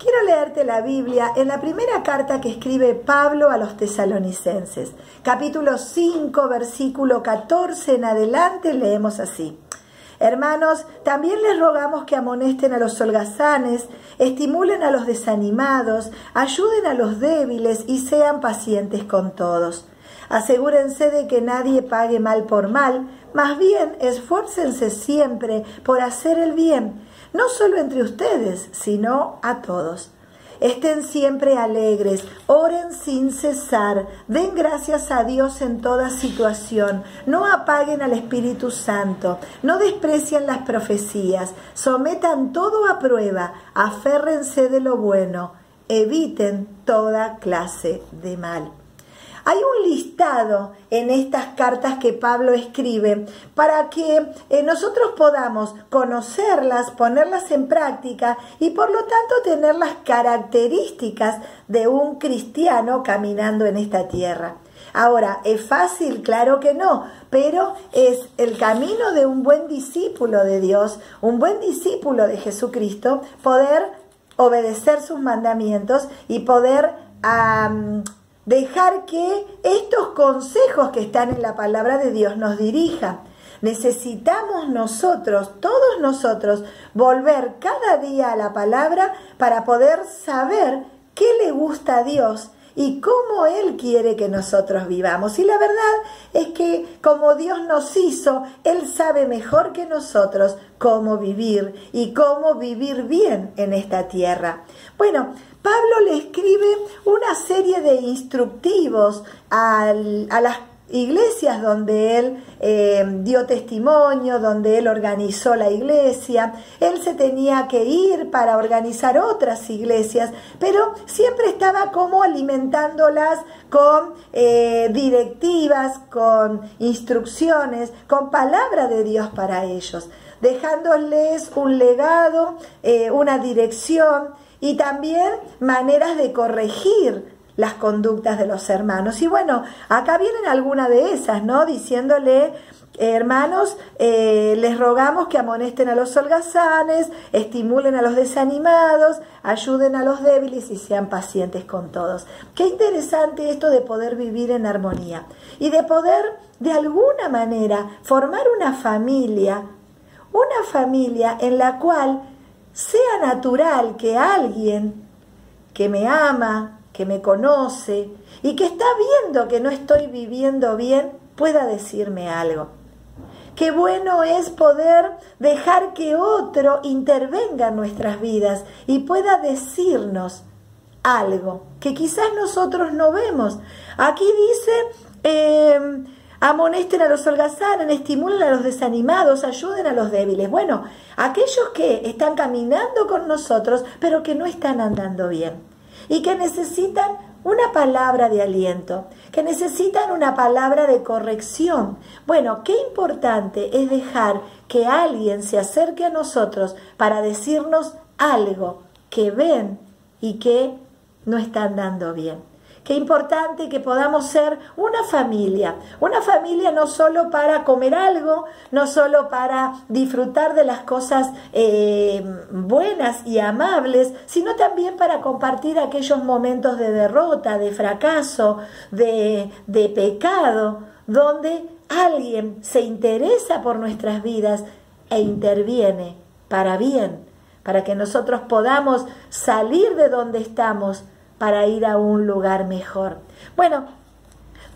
Quiero leerte la Biblia en la primera carta que escribe Pablo a los tesalonicenses. Capítulo 5, versículo 14 en adelante leemos así. Hermanos, también les rogamos que amonesten a los holgazanes, estimulen a los desanimados, ayuden a los débiles y sean pacientes con todos. Asegúrense de que nadie pague mal por mal, más bien esfuércense siempre por hacer el bien no solo entre ustedes, sino a todos. Estén siempre alegres, oren sin cesar, den gracias a Dios en toda situación, no apaguen al Espíritu Santo, no desprecien las profecías, sometan todo a prueba, aférrense de lo bueno, eviten toda clase de mal. Hay un listado en estas cartas que Pablo escribe para que eh, nosotros podamos conocerlas, ponerlas en práctica y por lo tanto tener las características de un cristiano caminando en esta tierra. Ahora, ¿es fácil? Claro que no, pero es el camino de un buen discípulo de Dios, un buen discípulo de Jesucristo, poder obedecer sus mandamientos y poder dejar que estos consejos que están en la palabra de Dios nos dirijan. Necesitamos nosotros, todos nosotros, volver cada día a la palabra para poder saber qué le gusta a Dios y cómo Él quiere que nosotros vivamos. Y la verdad es que como Dios nos hizo, Él sabe mejor que nosotros cómo vivir y cómo vivir bien en esta tierra. Bueno, Pablo le escribe una serie de instructivos a las iglesias donde él eh, dio testimonio, donde él organizó la iglesia. Él se tenía que ir para organizar otras iglesias, pero siempre estaba como alimentándolas con eh, directivas, con instrucciones, con palabra de Dios para ellos, dejándoles un legado, eh, una dirección y también maneras de corregir las conductas de los hermanos. Y bueno, acá vienen algunas de esas, ¿no? Diciéndole, hermanos, eh, les rogamos que amonesten a los holgazanes, estimulen a los desanimados, ayuden a los débiles y sean pacientes con todos. Qué interesante esto de poder vivir en armonía y de poder, de alguna manera, formar una familia, una familia en la cual sea natural que alguien que me ama, que me conoce y que está viendo que no estoy viviendo bien, pueda decirme algo. Qué bueno es poder dejar que otro intervenga en nuestras vidas y pueda decirnos algo que quizás nosotros no vemos. Aquí dice, eh, amonesten a los holgazanes, estimulen a los desanimados, ayuden a los débiles. Bueno, aquellos que están caminando con nosotros, pero que no están andando bien y que necesitan una palabra de aliento, que necesitan una palabra de corrección. Bueno, qué importante es dejar que alguien se acerque a nosotros para decirnos algo que ven y que no están dando bien. Qué importante que podamos ser una familia, una familia no solo para comer algo, no solo para disfrutar de las cosas eh, buenas y amables, sino también para compartir aquellos momentos de derrota, de fracaso, de, de pecado, donde alguien se interesa por nuestras vidas e interviene para bien, para que nosotros podamos salir de donde estamos para ir a un lugar mejor. Bueno,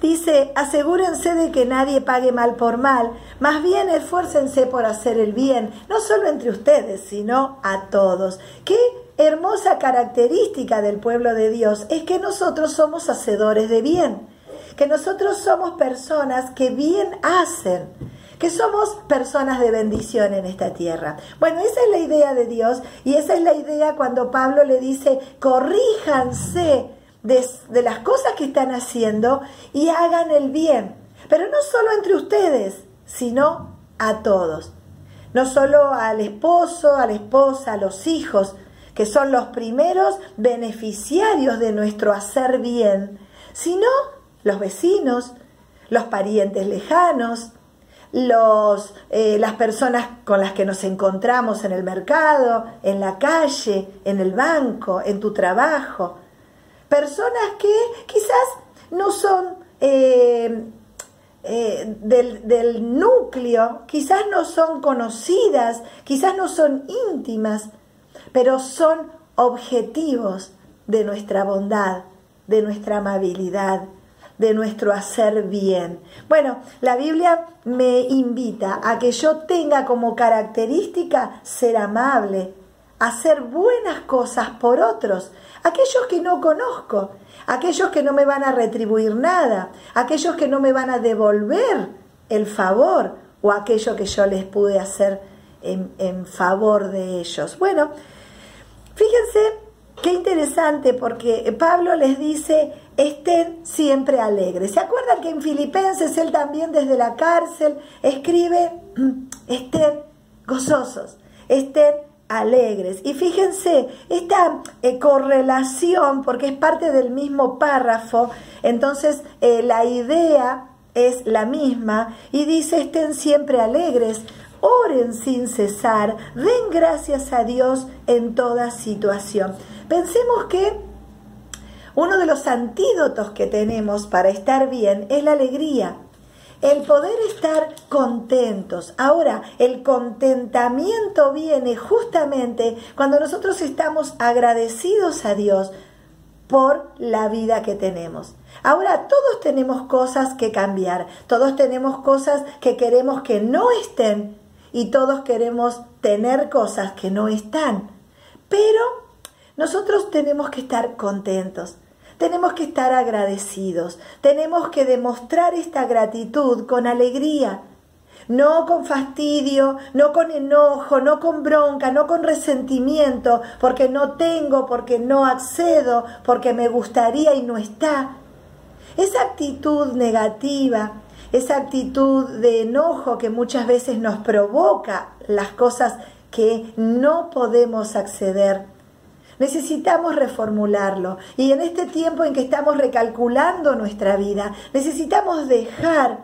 dice, asegúrense de que nadie pague mal por mal, más bien esfuércense por hacer el bien, no solo entre ustedes, sino a todos. Qué hermosa característica del pueblo de Dios es que nosotros somos hacedores de bien, que nosotros somos personas que bien hacen que somos personas de bendición en esta tierra. Bueno, esa es la idea de Dios y esa es la idea cuando Pablo le dice, corríjanse de, de las cosas que están haciendo y hagan el bien, pero no solo entre ustedes, sino a todos. No solo al esposo, a la esposa, a los hijos, que son los primeros beneficiarios de nuestro hacer bien, sino los vecinos, los parientes lejanos, los, eh, las personas con las que nos encontramos en el mercado, en la calle, en el banco, en tu trabajo. Personas que quizás no son eh, eh, del, del núcleo, quizás no son conocidas, quizás no son íntimas, pero son objetivos de nuestra bondad, de nuestra amabilidad, de nuestro hacer bien. Bueno, la Biblia me invita a que yo tenga como característica ser amable, hacer buenas cosas por otros, aquellos que no conozco, aquellos que no me van a retribuir nada, aquellos que no me van a devolver el favor o aquello que yo les pude hacer en, en favor de ellos. Bueno, fíjense qué interesante porque Pablo les dice, estén siempre alegres. ¿Se acuerdan que en Filipenses él también desde la cárcel escribe, estén gozosos, estén alegres. Y fíjense, esta eh, correlación, porque es parte del mismo párrafo, entonces eh, la idea es la misma y dice estén siempre alegres, oren sin cesar, den gracias a Dios en toda situación. Pensemos que uno de los antídotos que tenemos para estar bien es la alegría el poder estar contentos. Ahora, el contentamiento viene justamente cuando nosotros estamos agradecidos a Dios por la vida que tenemos. Ahora, todos tenemos cosas que cambiar, todos tenemos cosas que queremos que no estén y todos queremos tener cosas que no están. Pero nosotros tenemos que estar contentos tenemos que estar agradecidos, tenemos que demostrar esta gratitud con alegría, no con fastidio, no con enojo, no con bronca, no con resentimiento, porque no tengo, porque no accedo, porque me gustaría y no está. Esa actitud negativa, esa actitud de enojo que muchas veces nos provoca las cosas que no podemos acceder, Necesitamos reformularlo. Y en este tiempo en que estamos recalculando nuestra vida, necesitamos dejar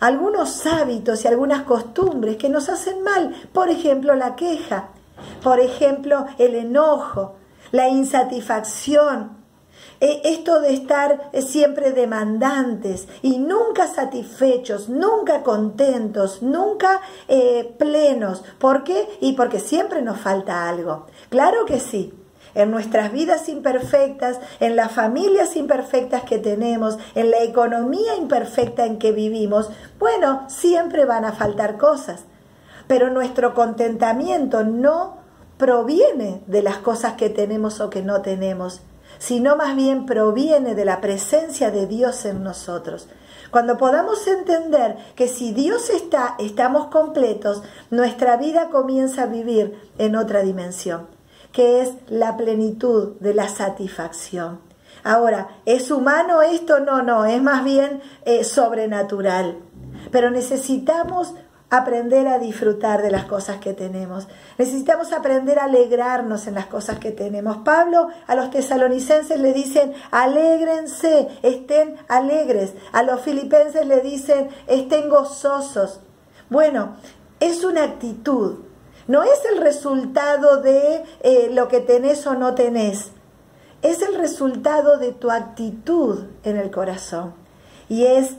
algunos hábitos y algunas costumbres que nos hacen mal. Por ejemplo, la queja. Por ejemplo, el enojo, la insatisfacción, esto de estar siempre demandantes y nunca satisfechos, nunca contentos, nunca eh, plenos. ¿Por qué? Y porque siempre nos falta algo. Claro que sí en nuestras vidas imperfectas, en las familias imperfectas que tenemos, en la economía imperfecta en que vivimos, bueno, siempre van a faltar cosas. Pero nuestro contentamiento no proviene de las cosas que tenemos o que no tenemos, sino más bien proviene de la presencia de Dios en nosotros. Cuando podamos entender que si Dios está, estamos completos, nuestra vida comienza a vivir en otra dimensión que es la plenitud de la satisfacción. Ahora, ¿es humano esto? No, no, es más bien eh, sobrenatural. Pero necesitamos aprender a disfrutar de las cosas que tenemos. Necesitamos aprender a alegrarnos en las cosas que tenemos. Pablo a los tesalonicenses le dicen, alégrense, estén alegres. A los filipenses le dicen, estén gozosos. Bueno, es una actitud, no es el resultado de eh, lo que tenés o no tenés. Es el resultado de tu actitud en el corazón. Y es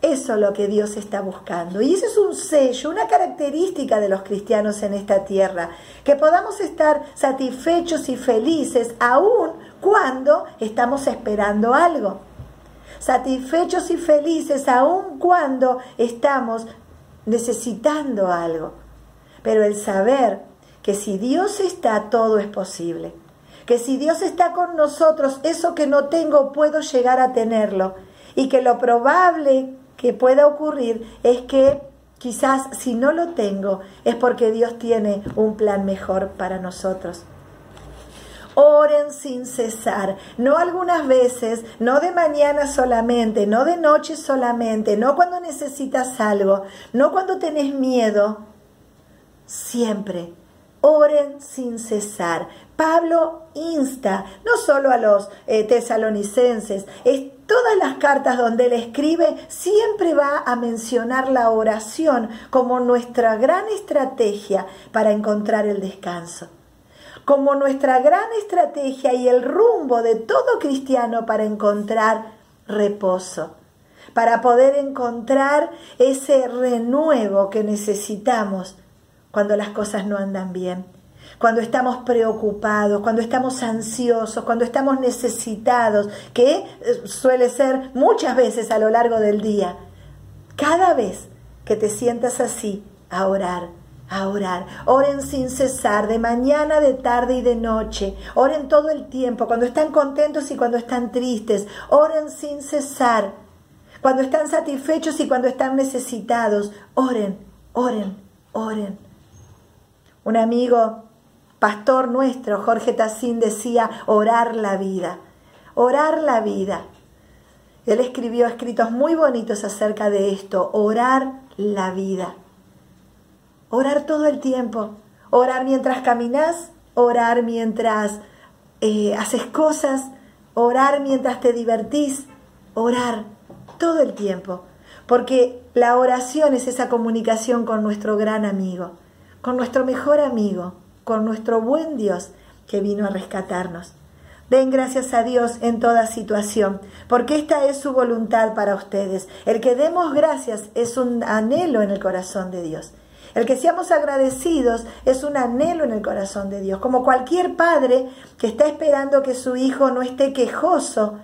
eso lo que Dios está buscando. Y ese es un sello, una característica de los cristianos en esta tierra. Que podamos estar satisfechos y felices aún cuando estamos esperando algo. Satisfechos y felices aún cuando estamos necesitando algo pero el saber que si Dios está, todo es posible. Que si Dios está con nosotros, eso que no tengo puedo llegar a tenerlo. Y que lo probable que pueda ocurrir es que quizás si no lo tengo es porque Dios tiene un plan mejor para nosotros. Oren sin cesar, no algunas veces, no de mañana solamente, no de noche solamente, no cuando necesitas algo, no cuando tenés miedo, siempre oren sin cesar. Pablo insta no solo a los eh, tesalonicenses, es todas las cartas donde él escribe siempre va a mencionar la oración como nuestra gran estrategia para encontrar el descanso, como nuestra gran estrategia y el rumbo de todo cristiano para encontrar reposo, para poder encontrar ese renuevo que necesitamos cuando las cosas no andan bien, cuando estamos preocupados, cuando estamos ansiosos, cuando estamos necesitados, que eh, suele ser muchas veces a lo largo del día. Cada vez que te sientas así, a orar, a orar. Oren sin cesar, de mañana, de tarde y de noche. Oren todo el tiempo, cuando están contentos y cuando están tristes. Oren sin cesar. Cuando están satisfechos y cuando están necesitados. Oren, oren, oren. Un amigo, pastor nuestro, Jorge Tacín, decía orar la vida, orar la vida. Él escribió escritos muy bonitos acerca de esto, orar la vida. Orar todo el tiempo, orar mientras caminas, orar mientras eh, haces cosas, orar mientras te divertís, orar todo el tiempo, porque la oración es esa comunicación con nuestro gran amigo con nuestro mejor amigo, con nuestro buen Dios que vino a rescatarnos. Den gracias a Dios en toda situación, porque esta es su voluntad para ustedes. El que demos gracias es un anhelo en el corazón de Dios. El que seamos agradecidos es un anhelo en el corazón de Dios, como cualquier padre que está esperando que su hijo no esté quejoso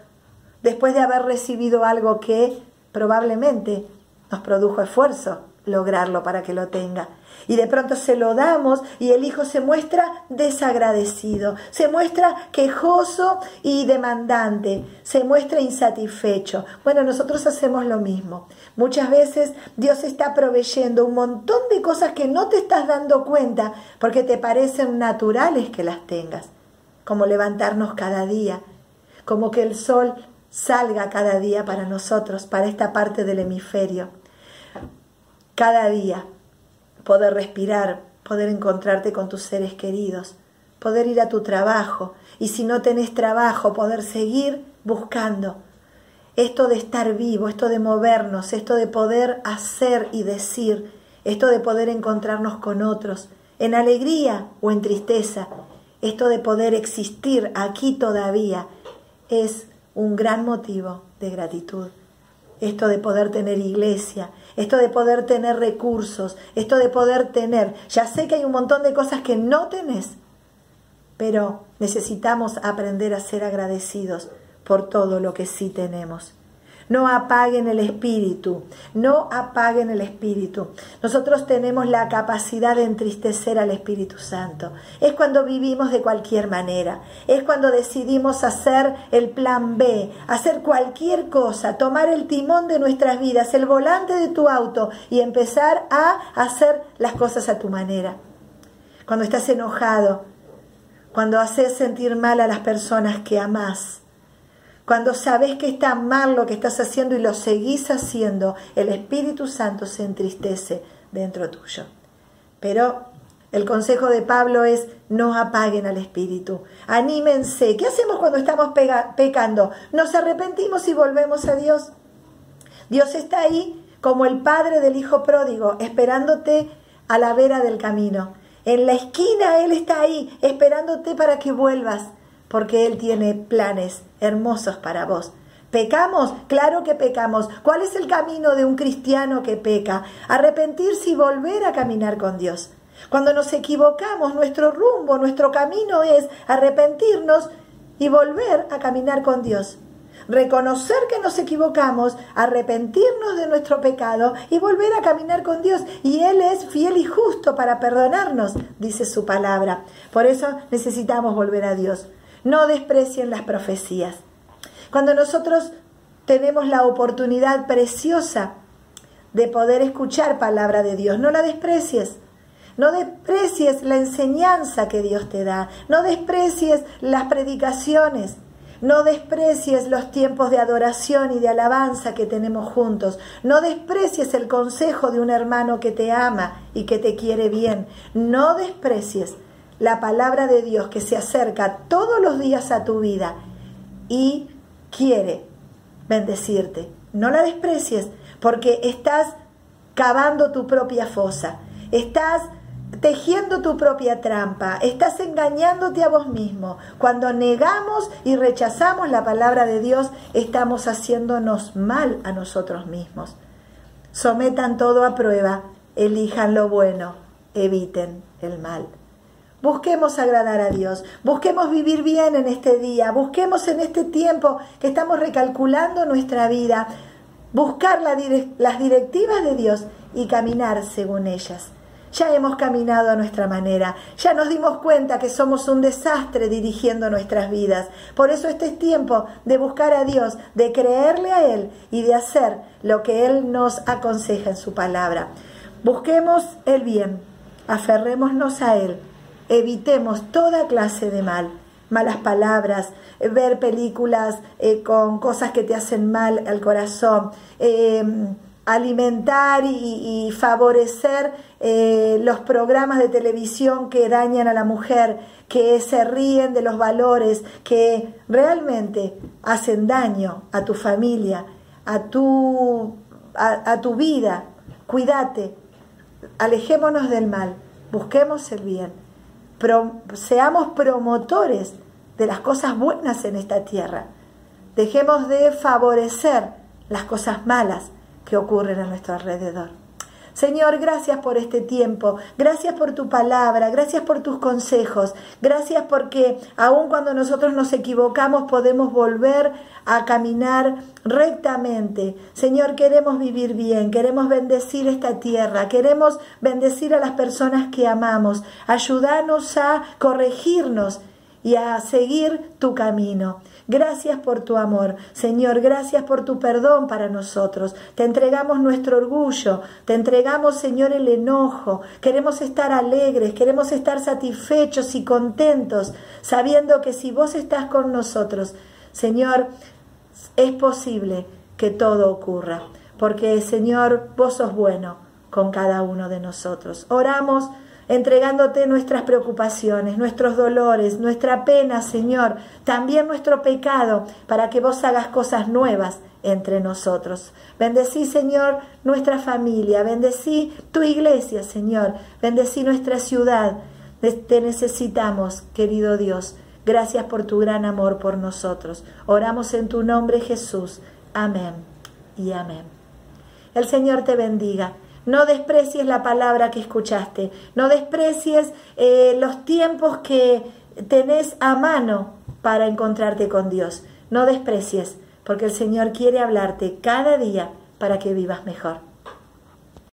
después de haber recibido algo que probablemente nos produjo esfuerzo lograrlo para que lo tenga. Y de pronto se lo damos y el hijo se muestra desagradecido, se muestra quejoso y demandante, se muestra insatisfecho. Bueno, nosotros hacemos lo mismo. Muchas veces Dios está proveyendo un montón de cosas que no te estás dando cuenta porque te parecen naturales que las tengas, como levantarnos cada día, como que el sol salga cada día para nosotros, para esta parte del hemisferio. Cada día poder respirar, poder encontrarte con tus seres queridos, poder ir a tu trabajo y si no tenés trabajo, poder seguir buscando. Esto de estar vivo, esto de movernos, esto de poder hacer y decir, esto de poder encontrarnos con otros, en alegría o en tristeza, esto de poder existir aquí todavía, es un gran motivo de gratitud. Esto de poder tener iglesia, esto de poder tener recursos, esto de poder tener. Ya sé que hay un montón de cosas que no tenés, pero necesitamos aprender a ser agradecidos por todo lo que sí tenemos. No apaguen el espíritu, no apaguen el espíritu. Nosotros tenemos la capacidad de entristecer al Espíritu Santo. Es cuando vivimos de cualquier manera, es cuando decidimos hacer el plan B, hacer cualquier cosa, tomar el timón de nuestras vidas, el volante de tu auto y empezar a hacer las cosas a tu manera. Cuando estás enojado, cuando haces sentir mal a las personas que amas cuando sabes que está mal lo que estás haciendo y lo seguís haciendo, el Espíritu Santo se entristece dentro tuyo. Pero el consejo de Pablo es no apaguen al Espíritu, anímense. ¿Qué hacemos cuando estamos pecando? Nos arrepentimos y volvemos a Dios. Dios está ahí como el Padre del Hijo pródigo, esperándote a la vera del camino. En la esquina Él está ahí, esperándote para que vuelvas porque Él tiene planes hermosos para vos. ¿Pecamos? Claro que pecamos. ¿Cuál es el camino de un cristiano que peca? Arrepentirse y volver a caminar con Dios. Cuando nos equivocamos, nuestro rumbo, nuestro camino es arrepentirnos y volver a caminar con Dios. Reconocer que nos equivocamos, arrepentirnos de nuestro pecado y volver a caminar con Dios. Y Él es fiel y justo para perdonarnos, dice su palabra. Por eso necesitamos volver a Dios. No desprecien las profecías. Cuando nosotros tenemos la oportunidad preciosa de poder escuchar palabra de Dios, no la desprecies. No desprecies la enseñanza que Dios te da. No desprecies las predicaciones. No desprecies los tiempos de adoración y de alabanza que tenemos juntos. No desprecies el consejo de un hermano que te ama y que te quiere bien. No desprecies la palabra de Dios que se acerca todos los días a tu vida y quiere bendecirte. No la desprecies porque estás cavando tu propia fosa, estás tejiendo tu propia trampa, estás engañándote a vos mismo. Cuando negamos y rechazamos la palabra de Dios, estamos haciéndonos mal a nosotros mismos. Sometan todo a prueba, elijan lo bueno, eviten el mal. Busquemos agradar a Dios, busquemos vivir bien en este día, busquemos en este tiempo que estamos recalculando nuestra vida, buscar las directivas de Dios y caminar según ellas. Ya hemos caminado a nuestra manera, ya nos dimos cuenta que somos un desastre dirigiendo nuestras vidas. Por eso este es tiempo de buscar a Dios, de creerle a Él y de hacer lo que Él nos aconseja en su palabra. Busquemos el bien, aferrémonos a Él, evitemos toda clase de mal malas palabras, ver películas eh, con cosas que te hacen mal al corazón, eh, alimentar y, favorecer eh, los programas de televisión que dañan a la mujer, que se ríen de los valores, que realmente hacen daño a tu familia, a tu, a, tu vida. Cuídate, alejémonos del mal, busquemos el bien, seamos promotores de las cosas buenas en esta tierra. Dejemos de favorecer las cosas malas que ocurren a nuestro alrededor. Señor, gracias por este tiempo, gracias por tu palabra, gracias por tus consejos, gracias porque aun cuando nosotros nos equivocamos podemos volver a caminar rectamente. Señor, queremos vivir bien, queremos bendecir esta tierra, queremos bendecir a las personas que amamos, ayúdanos a corregirnos y a seguir tu camino. Gracias por tu amor. Señor, gracias por tu perdón para nosotros. Te entregamos nuestro orgullo, te entregamos, Señor, el enojo. Queremos estar alegres, queremos estar satisfechos y contentos, sabiendo que si vos estás con nosotros, Señor, es posible que todo ocurra. Porque, Señor, vos sos bueno con cada uno de nosotros. Oramos entregándote nuestras preocupaciones, nuestros dolores, nuestra pena, Señor, también nuestro pecado, para que vos hagas cosas nuevas entre nosotros. Bendecí, Señor, nuestra familia, bendecí tu iglesia, Señor, bendecí nuestra ciudad. Te necesitamos, querido Dios. Gracias por tu gran amor por nosotros. Oramos en tu nombre, Jesús. Amén y amén. El Señor te bendiga. No desprecies la palabra que escuchaste, no desprecies eh, los tiempos que tenés a mano para encontrarte con Dios. No desprecies, porque el Señor quiere hablarte cada día para que vivas mejor.